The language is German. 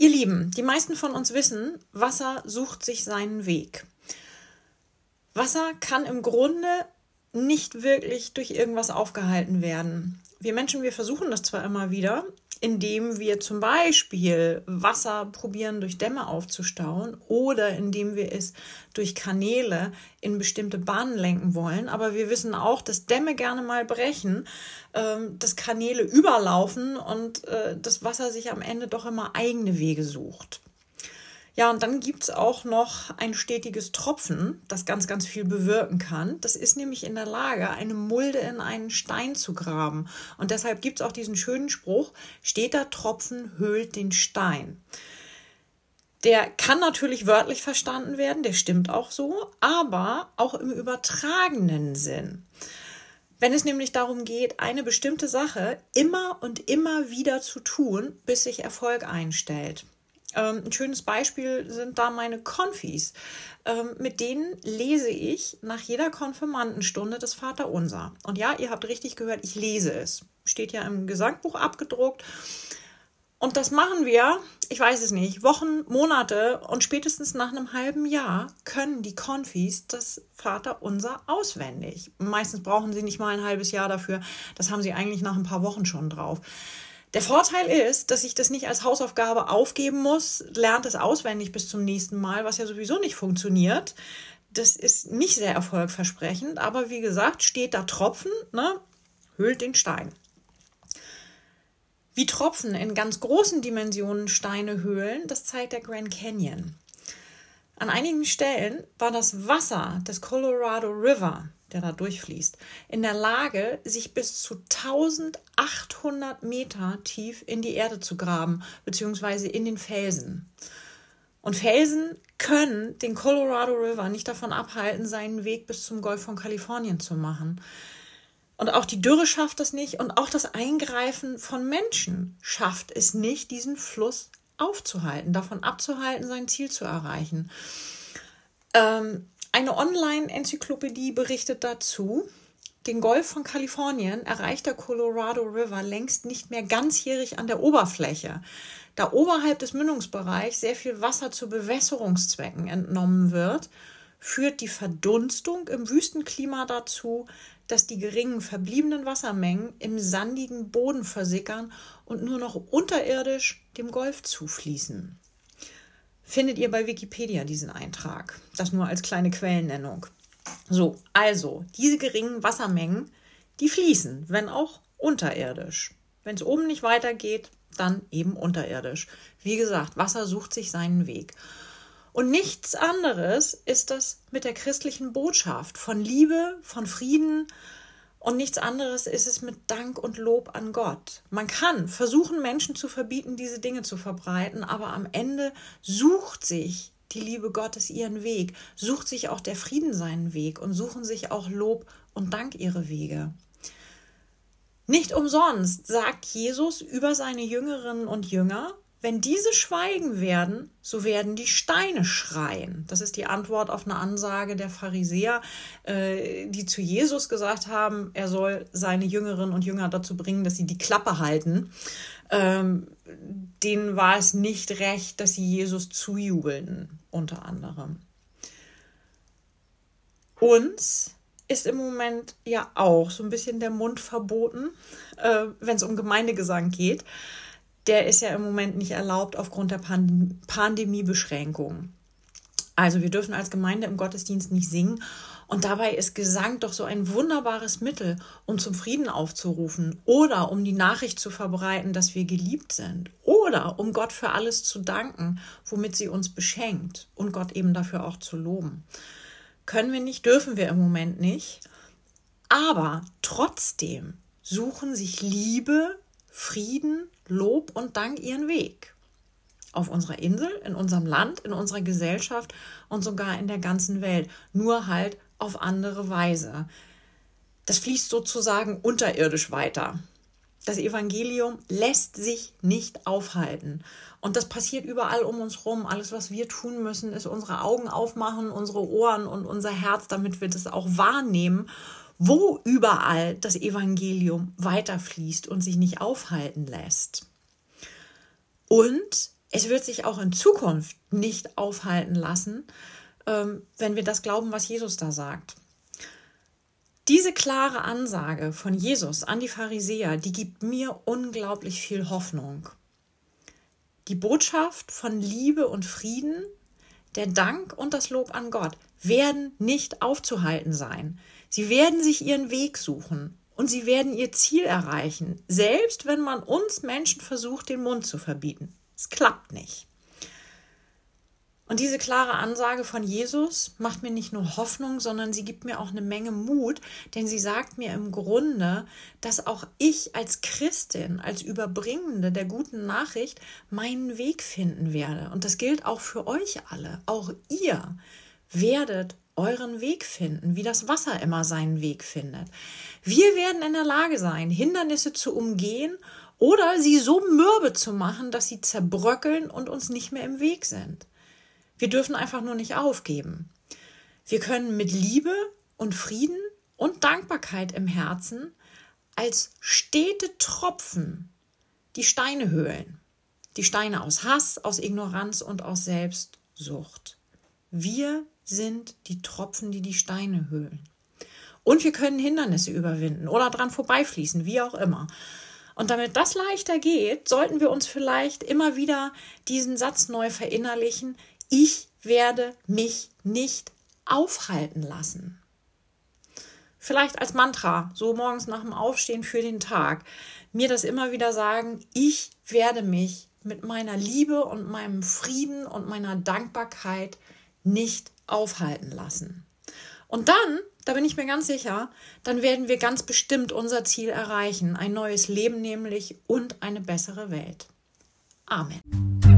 Ihr Lieben, die meisten von uns wissen, Wasser sucht sich seinen Weg. Wasser kann im Grunde nicht wirklich durch irgendwas aufgehalten werden. Wir Menschen, wir versuchen das zwar immer wieder, indem wir zum Beispiel Wasser probieren durch Dämme aufzustauen oder indem wir es durch Kanäle in bestimmte Bahnen lenken wollen. Aber wir wissen auch, dass Dämme gerne mal brechen, ähm, dass Kanäle überlaufen und äh, das Wasser sich am Ende doch immer eigene Wege sucht. Ja, und dann gibt es auch noch ein stetiges Tropfen, das ganz, ganz viel bewirken kann. Das ist nämlich in der Lage, eine Mulde in einen Stein zu graben. Und deshalb gibt es auch diesen schönen Spruch, steter Tropfen höhlt den Stein. Der kann natürlich wörtlich verstanden werden, der stimmt auch so, aber auch im übertragenen Sinn. Wenn es nämlich darum geht, eine bestimmte Sache immer und immer wieder zu tun, bis sich Erfolg einstellt. Ähm, ein schönes Beispiel sind da meine Konfis. Ähm, mit denen lese ich nach jeder Konfirmandenstunde das Vaterunser. Und ja, ihr habt richtig gehört, ich lese es. Steht ja im Gesangbuch abgedruckt. Und das machen wir, ich weiß es nicht, Wochen, Monate und spätestens nach einem halben Jahr können die Konfis das Vaterunser auswendig. Meistens brauchen sie nicht mal ein halbes Jahr dafür. Das haben sie eigentlich nach ein paar Wochen schon drauf. Der Vorteil ist, dass ich das nicht als Hausaufgabe aufgeben muss, lernt es auswendig bis zum nächsten Mal, was ja sowieso nicht funktioniert. Das ist nicht sehr erfolgversprechend, aber wie gesagt, steht da Tropfen, ne, hüllt den Stein. Wie Tropfen in ganz großen Dimensionen Steine höhlen, das zeigt der Grand Canyon. An einigen Stellen war das Wasser des Colorado River der da durchfließt, in der Lage, sich bis zu 1800 Meter tief in die Erde zu graben, beziehungsweise in den Felsen. Und Felsen können den Colorado River nicht davon abhalten, seinen Weg bis zum Golf von Kalifornien zu machen. Und auch die Dürre schafft das nicht und auch das Eingreifen von Menschen schafft es nicht, diesen Fluss aufzuhalten, davon abzuhalten, sein Ziel zu erreichen. Ähm, eine Online-Enzyklopädie berichtet dazu, den Golf von Kalifornien erreicht der Colorado River längst nicht mehr ganzjährig an der Oberfläche. Da oberhalb des Mündungsbereichs sehr viel Wasser zu Bewässerungszwecken entnommen wird, führt die Verdunstung im Wüstenklima dazu, dass die geringen verbliebenen Wassermengen im sandigen Boden versickern und nur noch unterirdisch dem Golf zufließen findet ihr bei Wikipedia diesen Eintrag. Das nur als kleine Quellennennung. So, also, diese geringen Wassermengen, die fließen, wenn auch unterirdisch. Wenn es oben nicht weitergeht, dann eben unterirdisch. Wie gesagt, Wasser sucht sich seinen Weg. Und nichts anderes ist das mit der christlichen Botschaft von Liebe, von Frieden, und nichts anderes ist es mit Dank und Lob an Gott. Man kann versuchen, Menschen zu verbieten, diese Dinge zu verbreiten, aber am Ende sucht sich die Liebe Gottes ihren Weg, sucht sich auch der Frieden seinen Weg und suchen sich auch Lob und Dank ihre Wege. Nicht umsonst sagt Jesus über seine Jüngerinnen und Jünger, wenn diese schweigen werden, so werden die Steine schreien. Das ist die Antwort auf eine Ansage der Pharisäer, äh, die zu Jesus gesagt haben, er soll seine Jüngerinnen und Jünger dazu bringen, dass sie die Klappe halten. Ähm, denen war es nicht recht, dass sie Jesus zujubeln, unter anderem. Uns ist im Moment ja auch so ein bisschen der Mund verboten, äh, wenn es um Gemeindegesang geht der ist ja im Moment nicht erlaubt aufgrund der Pandem Pandemiebeschränkungen. Also wir dürfen als Gemeinde im Gottesdienst nicht singen. Und dabei ist Gesang doch so ein wunderbares Mittel, um zum Frieden aufzurufen oder um die Nachricht zu verbreiten, dass wir geliebt sind oder um Gott für alles zu danken, womit sie uns beschenkt und Gott eben dafür auch zu loben. Können wir nicht, dürfen wir im Moment nicht. Aber trotzdem suchen sich Liebe, Frieden, Lob und Dank ihren Weg. Auf unserer Insel, in unserem Land, in unserer Gesellschaft und sogar in der ganzen Welt. Nur halt auf andere Weise. Das fließt sozusagen unterirdisch weiter. Das Evangelium lässt sich nicht aufhalten. Und das passiert überall um uns rum. Alles, was wir tun müssen, ist unsere Augen aufmachen, unsere Ohren und unser Herz, damit wir das auch wahrnehmen wo überall das Evangelium weiterfließt und sich nicht aufhalten lässt. Und es wird sich auch in Zukunft nicht aufhalten lassen, ähm, wenn wir das glauben, was Jesus da sagt. Diese klare Ansage von Jesus an die Pharisäer, die gibt mir unglaublich viel Hoffnung. Die Botschaft von Liebe und Frieden, der Dank und das Lob an Gott werden nicht aufzuhalten sein. Sie werden sich ihren Weg suchen und sie werden ihr Ziel erreichen, selbst wenn man uns Menschen versucht, den Mund zu verbieten. Es klappt nicht. Und diese klare Ansage von Jesus macht mir nicht nur Hoffnung, sondern sie gibt mir auch eine Menge Mut, denn sie sagt mir im Grunde, dass auch ich als Christin, als Überbringende der guten Nachricht meinen Weg finden werde. Und das gilt auch für euch alle. Auch ihr werdet euren Weg finden, wie das Wasser immer seinen Weg findet. Wir werden in der Lage sein, Hindernisse zu umgehen oder sie so mürbe zu machen, dass sie zerbröckeln und uns nicht mehr im Weg sind. Wir dürfen einfach nur nicht aufgeben. Wir können mit Liebe und Frieden und Dankbarkeit im Herzen als stete Tropfen die Steine höhlen. Die Steine aus Hass, aus Ignoranz und aus Selbstsucht. Wir sind die Tropfen, die die Steine höhlen. Und wir können Hindernisse überwinden oder dran vorbeifließen, wie auch immer. Und damit das leichter geht, sollten wir uns vielleicht immer wieder diesen Satz neu verinnerlichen ich werde mich nicht aufhalten lassen. Vielleicht als Mantra, so morgens nach dem Aufstehen für den Tag, mir das immer wieder sagen, ich werde mich mit meiner Liebe und meinem Frieden und meiner Dankbarkeit nicht aufhalten lassen. Und dann, da bin ich mir ganz sicher, dann werden wir ganz bestimmt unser Ziel erreichen, ein neues Leben nämlich und eine bessere Welt. Amen.